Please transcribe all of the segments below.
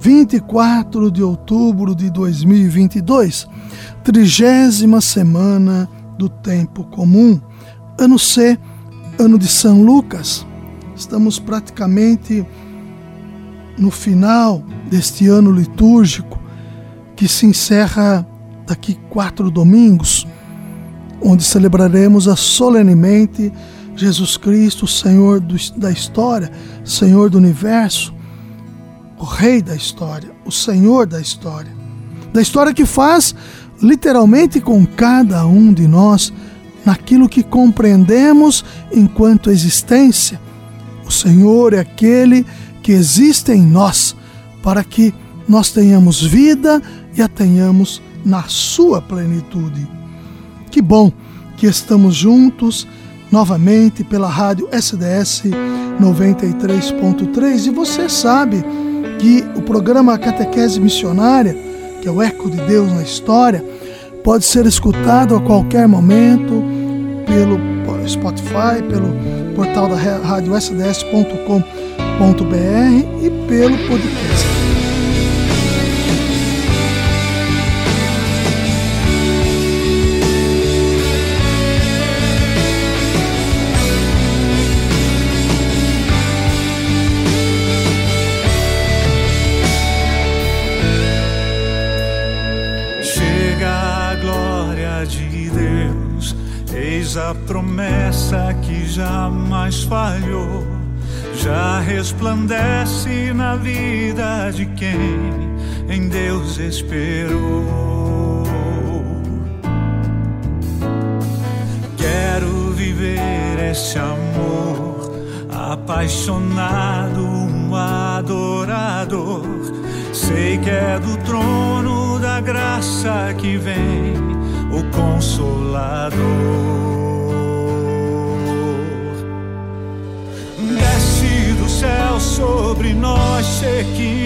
24 de outubro de 2022, trigésima semana do tempo comum, ano C, ano de São Lucas. Estamos praticamente no final deste ano litúrgico que se encerra daqui quatro domingos, onde celebraremos a solenemente Jesus Cristo, Senhor do, da história, Senhor do universo, o Rei da história, o Senhor da história. Da história que faz literalmente com cada um de nós naquilo que compreendemos enquanto existência. O Senhor é aquele que existe em nós para que nós tenhamos vida e a tenhamos na sua plenitude. Que bom que estamos juntos novamente pela rádio SDS 93.3 e você sabe que o programa Catequese Missionária, que é o eco de Deus na história, pode ser escutado a qualquer momento pelo Spotify, pelo portal da rádio sds.com.br e pelo podcast. A promessa que jamais falhou já resplandece na vida de quem em Deus esperou. Quero viver esse amor apaixonado, um adorador. Sei que é do trono da graça que vem o Consolador. Nós, Shekinah.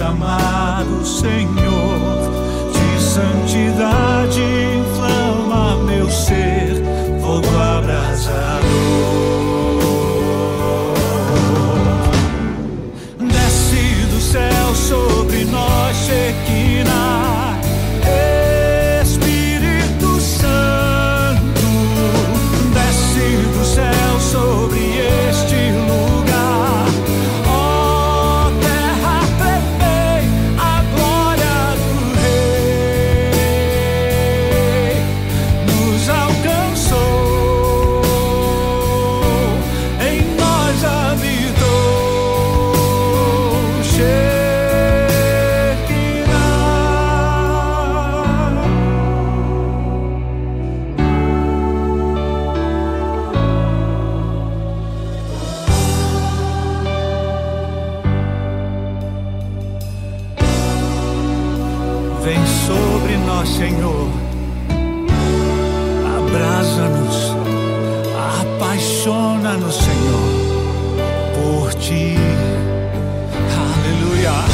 chamado Senhor de santidade. Por ti. Aleluia.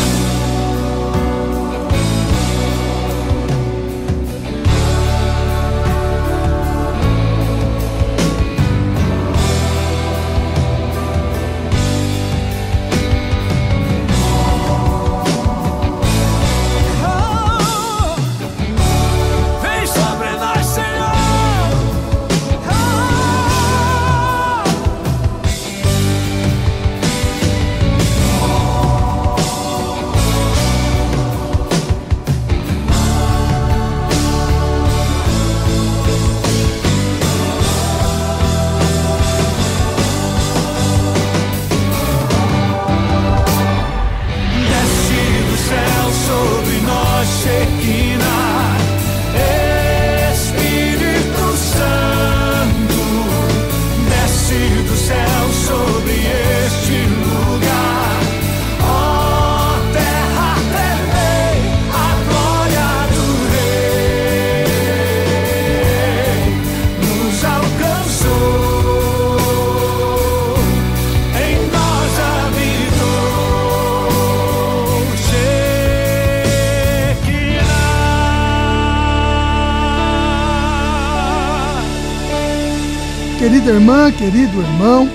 Querida irmã, querido irmão,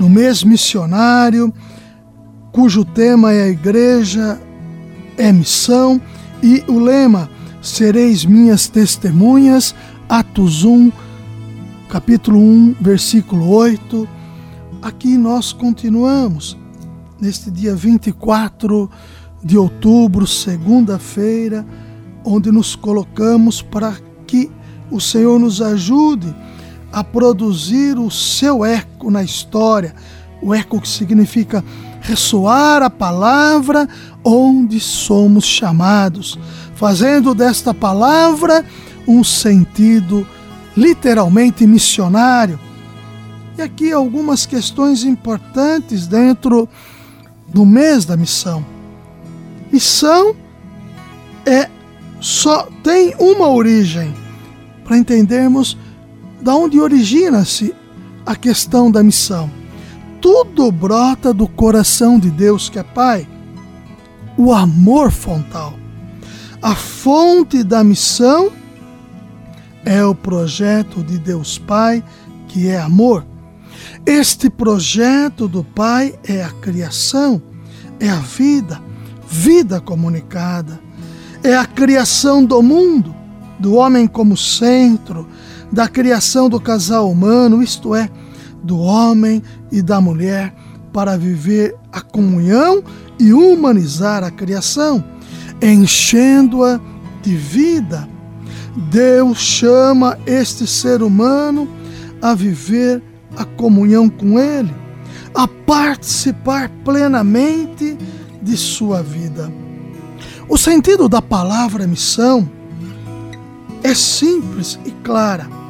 no mês missionário, cujo tema é a igreja, é missão, e o lema Sereis minhas testemunhas, Atos 1, capítulo 1, versículo 8. Aqui nós continuamos, neste dia 24 de outubro, segunda-feira, onde nos colocamos para que o Senhor nos ajude a produzir o seu eco na história, o eco que significa ressoar a palavra onde somos chamados, fazendo desta palavra um sentido literalmente missionário. E aqui algumas questões importantes dentro do mês da missão. Missão é só tem uma origem para entendermos da onde origina-se a questão da missão. Tudo brota do coração de Deus que é Pai. O amor fontal. A fonte da missão é o projeto de Deus Pai, que é amor. Este projeto do Pai é a criação, é a vida, vida comunicada, é a criação do mundo, do homem como centro, da criação do casal humano, isto é, do homem e da mulher, para viver a comunhão e humanizar a criação, enchendo-a de vida. Deus chama este ser humano a viver a comunhão com Ele, a participar plenamente de sua vida. O sentido da palavra missão é simples e clara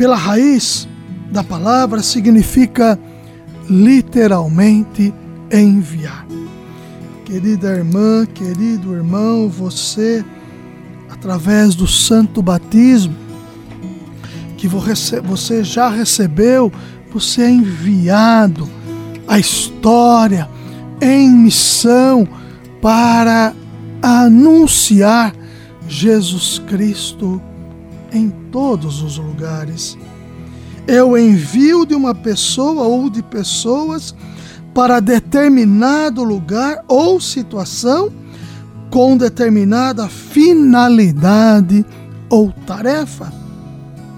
pela raiz da palavra, significa literalmente enviar. Querida irmã, querido irmão, você, através do santo batismo que você já recebeu, você é enviado à história em missão para anunciar Jesus Cristo em todos os lugares. O envio de uma pessoa ou de pessoas para determinado lugar ou situação com determinada finalidade ou tarefa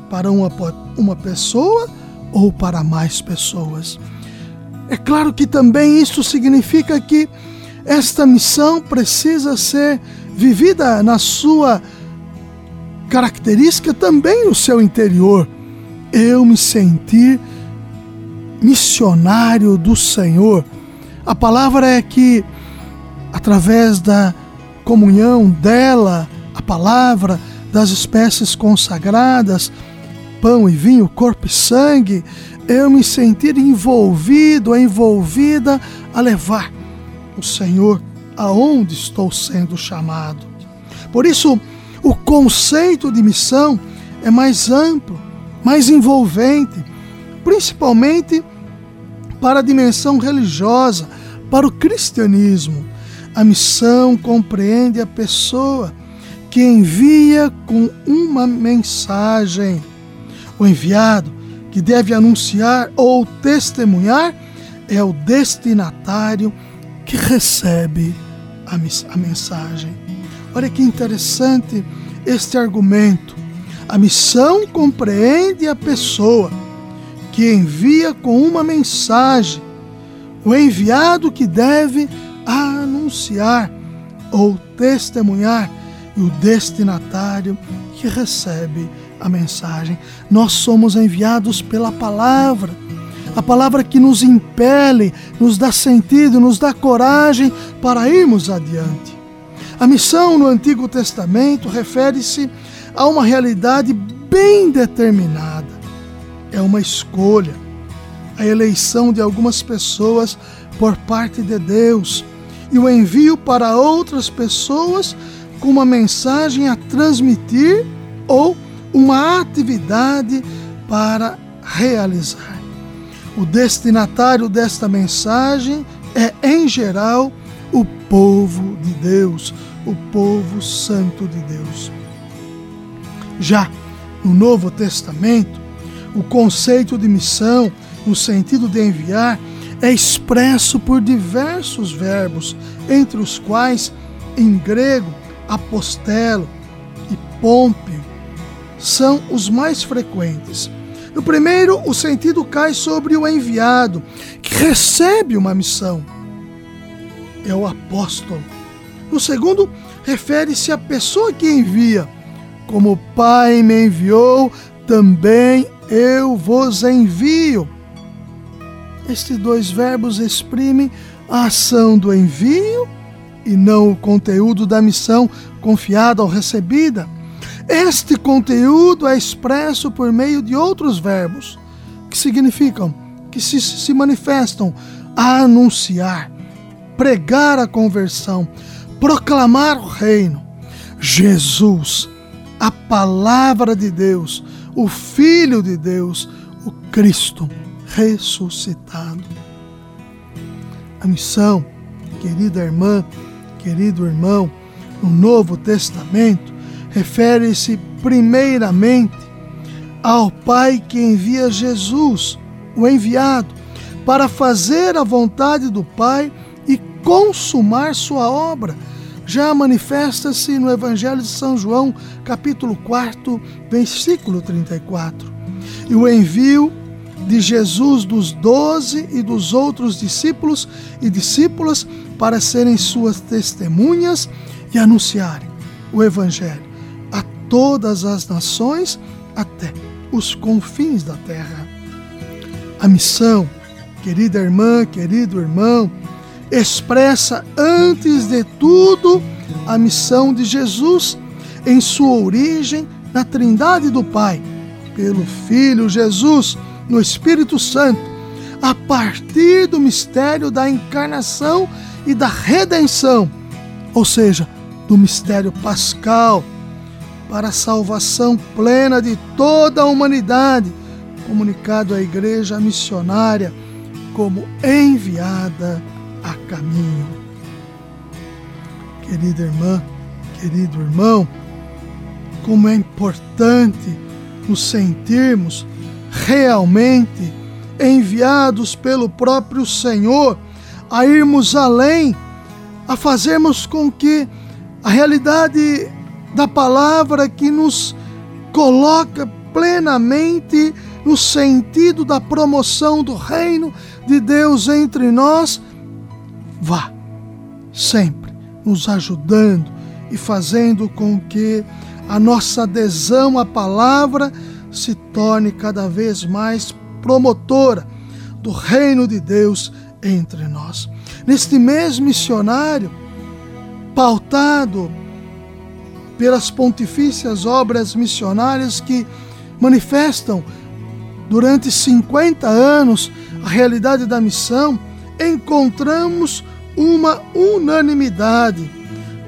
para uma, uma pessoa ou para mais pessoas. É claro que também isso significa que esta missão precisa ser vivida na sua característica também no seu interior. Eu me sentir missionário do Senhor. A palavra é que, através da comunhão dela, a palavra, das espécies consagradas, pão e vinho, corpo e sangue, eu me sentir envolvido, envolvida a levar o Senhor aonde estou sendo chamado. Por isso, o conceito de missão é mais amplo, mais envolvente, principalmente para a dimensão religiosa, para o cristianismo. A missão compreende a pessoa que envia com uma mensagem. O enviado que deve anunciar ou testemunhar é o destinatário que recebe a, mensagem. Olha que interessante este argumento. A missão compreende a pessoa que envia com uma mensagem, o enviado que deve anunciar ou testemunhar e o destinatário que recebe a mensagem. Nós somos enviados pela palavra, a palavra que nos impele, nos dá sentido, nos dá coragem para irmos adiante. A missão no Antigo Testamento refere-se a uma realidade bem determinada. É uma escolha, a eleição de algumas pessoas por parte de Deus e o envio para outras pessoas com uma mensagem a transmitir ou uma atividade para realizar. O destinatário desta mensagem é, em geral, o povo de Deus, o povo santo de Deus. Já no Novo Testamento, o conceito de missão, no sentido de enviar, é expresso por diversos verbos, entre os quais, em grego, apostelo e pompio são os mais frequentes. No primeiro, o sentido cai sobre o enviado, que recebe uma missão. É o apóstolo. No segundo, refere-se à pessoa que envia. Como o Pai me enviou, também eu vos envio. Estes dois verbos exprimem a ação do envio e não o conteúdo da missão confiada ou recebida. Este conteúdo é expresso por meio de outros verbos que significam, que se, se manifestam anunciar, pregar a conversão, proclamar o reino. Jesus, a palavra de Deus, o Filho de Deus, o Cristo ressuscitado. A missão, querida irmã, querido irmão, no Novo Testamento, refere-se primeiramente ao Pai que envia Jesus, o enviado, para fazer a vontade do Pai consumar sua obra. Já manifesta-se no Evangelho de São João, capítulo 4, versículo 34. E o envio de Jesus dos doze e dos outros discípulos e discípulas para serem suas testemunhas e anunciarem o Evangelho a todas as nações até os confins da terra. A missão, querida irmã, querido irmão, expressa antes de tudo a missão de Jesus em sua origem na Trindade do Pai, pelo Filho Jesus, no Espírito Santo, a partir do mistério da encarnação e da redenção, ou seja, do mistério pascal, para a salvação plena de toda a humanidade, comunicado à igreja missionária como enviada a caminho. Querida irmã, querido irmão, como é importante nos sentirmos realmente enviados pelo próprio Senhor a irmos além, a fazermos com que a realidade da palavra que nos coloca plenamente no sentido da promoção do reino de Deus entre nós, vá sempre nos ajudando e fazendo com que a nossa adesão à palavra se torne cada vez mais promotora do reino de Deus entre nós. Neste mês missionário, pautado pelas pontifícias obras missionárias que manifestam durante 50 anos a realidade da missão, encontramos uma unanimidade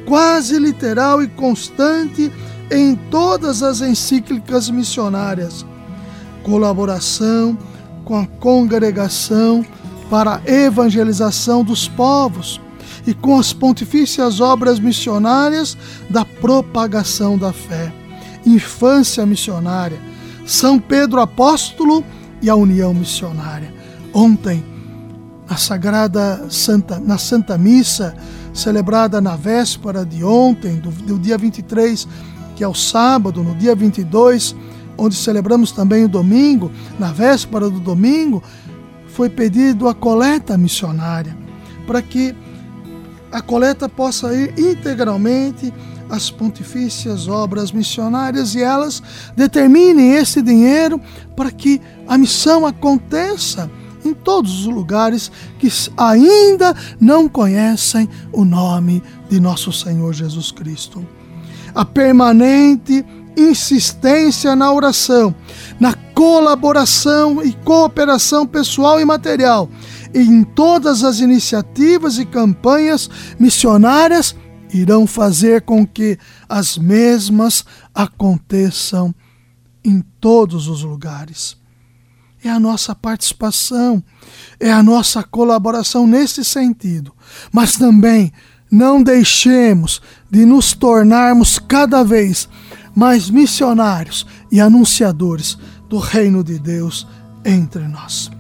quase literal e constante em todas as encíclicas missionárias. Colaboração com a congregação para a evangelização dos povos e com as pontifícias obras missionárias da propagação da fé. Infância missionária, São Pedro Apóstolo e a União Missionária. Ontem, na Sagrada Santa, na Santa Missa, celebrada na véspera de ontem, do, do dia 23, que é o sábado, no dia 22, onde celebramos também o domingo, na véspera do domingo, foi pedido a coleta missionária, para que a coleta possa ir integralmente às pontifícias obras missionárias e elas determinem esse dinheiro para que a missão aconteça em todos os lugares que ainda não conhecem o nome de nosso Senhor Jesus Cristo. A permanente insistência na oração, na colaboração e cooperação pessoal e material, e em todas as iniciativas e campanhas missionárias irão fazer com que as mesmas aconteçam em todos os lugares é a nossa participação, é a nossa colaboração nesse sentido. Mas também não deixemos de nos tornarmos cada vez mais missionários e anunciadores do reino de Deus entre nós.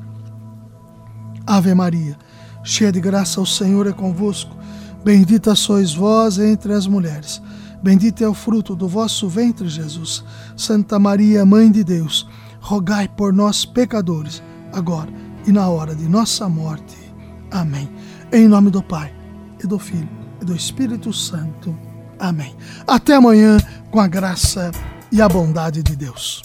Ave Maria, cheia de graça, o Senhor é convosco. Bendita sois vós entre as mulheres. Bendito é o fruto do vosso ventre, Jesus. Santa Maria, Mãe de Deus rogai por nós, pecadores, agora e na hora de nossa morte. Amém. Em nome do Pai, e do Filho, e do Espírito Santo. Amém. Até amanhã, com a graça e a bondade de Deus.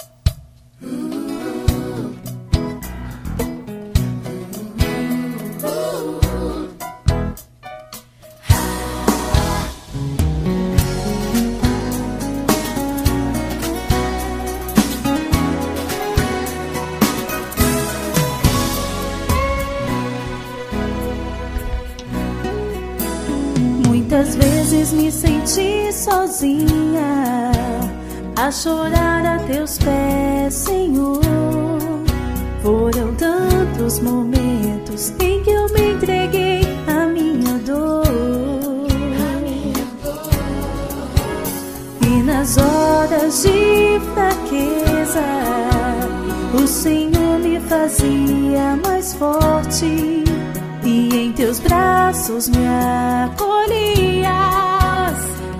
Sozinha a chorar a teus pés, Senhor. Foram tantos momentos em que eu me entreguei à minha dor. E nas horas de fraqueza, o Senhor me fazia mais forte e em teus braços me acolhias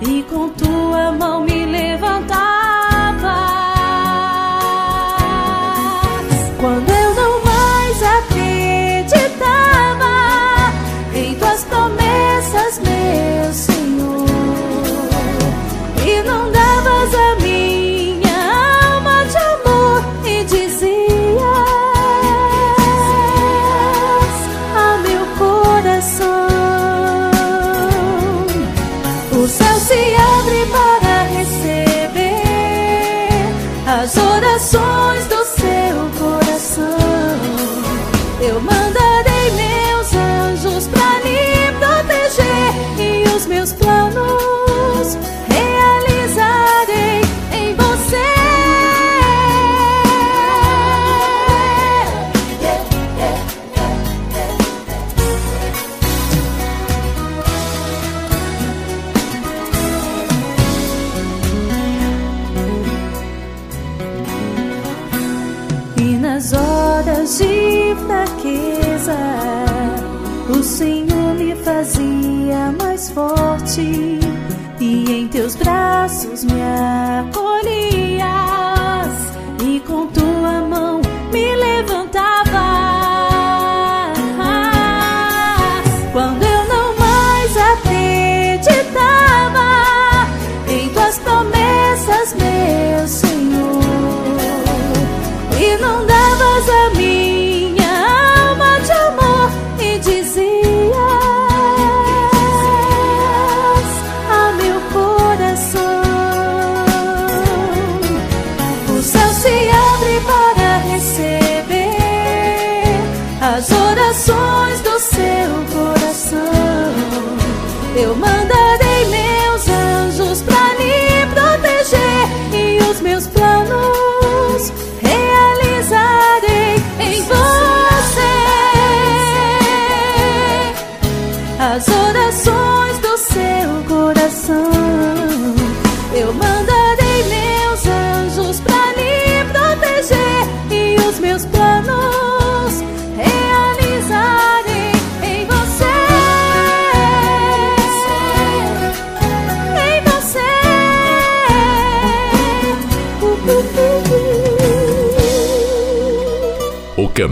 e com tua mão me levantavas. Forte, e em teus braços me acolhias,